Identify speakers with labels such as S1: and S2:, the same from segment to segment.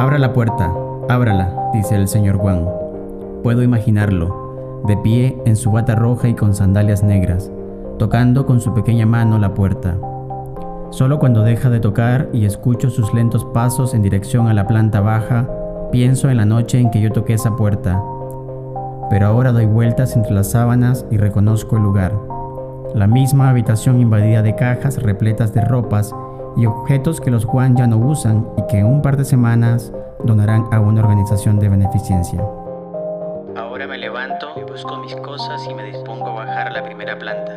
S1: Abra la puerta, ábrala, dice el señor Juan. Puedo imaginarlo, de pie en su bata roja y con sandalias negras, tocando con su pequeña mano la puerta. Solo cuando deja de tocar y escucho sus lentos pasos en dirección a la planta baja, pienso en la noche en que yo toqué esa puerta. Pero ahora doy vueltas entre las sábanas y reconozco el lugar. La misma habitación invadida de cajas repletas de ropas y objetos que los Juan ya no usan y que en un par de semanas donarán a una organización de beneficencia.
S2: Ahora me levanto, busco mis cosas y me dispongo a bajar a la primera planta.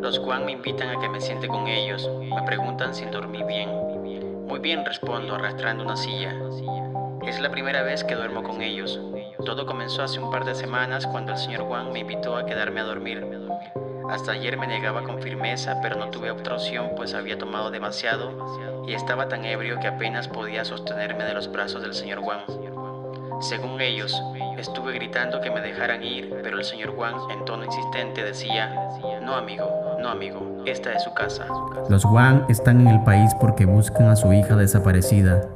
S2: Los Juan me invitan a que me siente con ellos, me preguntan si dormí bien. Muy bien respondo arrastrando una silla. Es la primera vez que duermo con ellos. Todo comenzó hace un par de semanas cuando el señor Juan me invitó a quedarme a dormir. Hasta ayer me negaba con firmeza, pero no tuve otra opción pues había tomado demasiado y estaba tan ebrio que apenas podía sostenerme de los brazos del señor Juan. Según ellos, estuve gritando que me dejaran ir, pero el señor Juan en tono insistente decía, no amigo, no amigo, esta es su casa.
S1: Los Juan están en el país porque buscan a su hija desaparecida,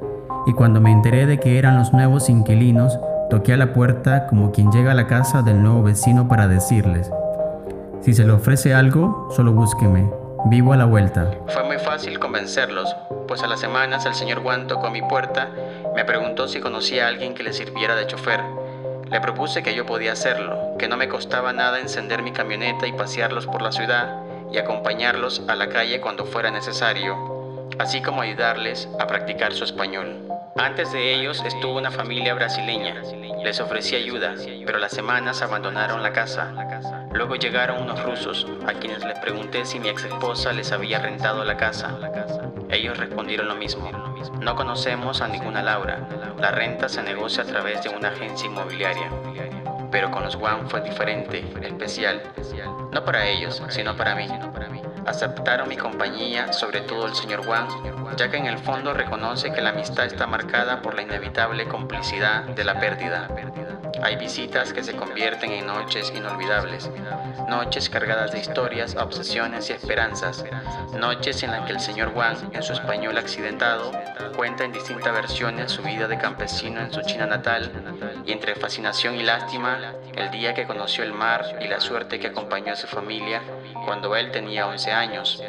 S1: y cuando me enteré de que eran los nuevos inquilinos, toqué a la puerta como quien llega a la casa del nuevo vecino para decirles, si se le ofrece algo, solo búsqueme. Vivo a la vuelta.
S2: Fue muy fácil convencerlos, pues a las semanas el señor Juan tocó mi puerta, me preguntó si conocía a alguien que le sirviera de chofer. Le propuse que yo podía hacerlo, que no me costaba nada encender mi camioneta y pasearlos por la ciudad y acompañarlos a la calle cuando fuera necesario, así como ayudarles a practicar su español. Antes de ellos estuvo una familia brasileña. Les ofrecí ayuda, pero las semanas abandonaron la casa. Luego llegaron unos rusos, a quienes les pregunté si mi ex esposa les había rentado la casa. Ellos respondieron lo mismo. No conocemos a ninguna Laura. La renta se negocia a través de una agencia inmobiliaria. Pero con los Juan fue diferente, especial. No para ellos, sino para mí. Aceptaron mi compañía, sobre todo el señor Juan, ya que en el fondo reconoce que la amistad está marcada por la inevitable complicidad de la pérdida. Hay visitas que se convierten en noches inolvidables, noches cargadas de historias, obsesiones y esperanzas, noches en las que el señor Juan, en su español accidentado, cuenta en distintas versiones su vida de campesino en su China natal. Y entre fascinación y lástima, el día que conoció el mar y la suerte que acompañó a su familia cuando él tenía 11 años,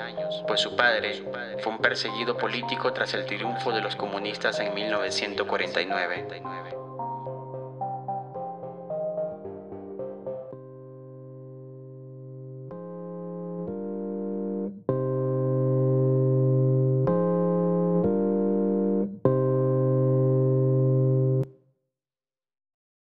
S2: pues su padre fue un perseguido político tras el triunfo de los comunistas en 1949.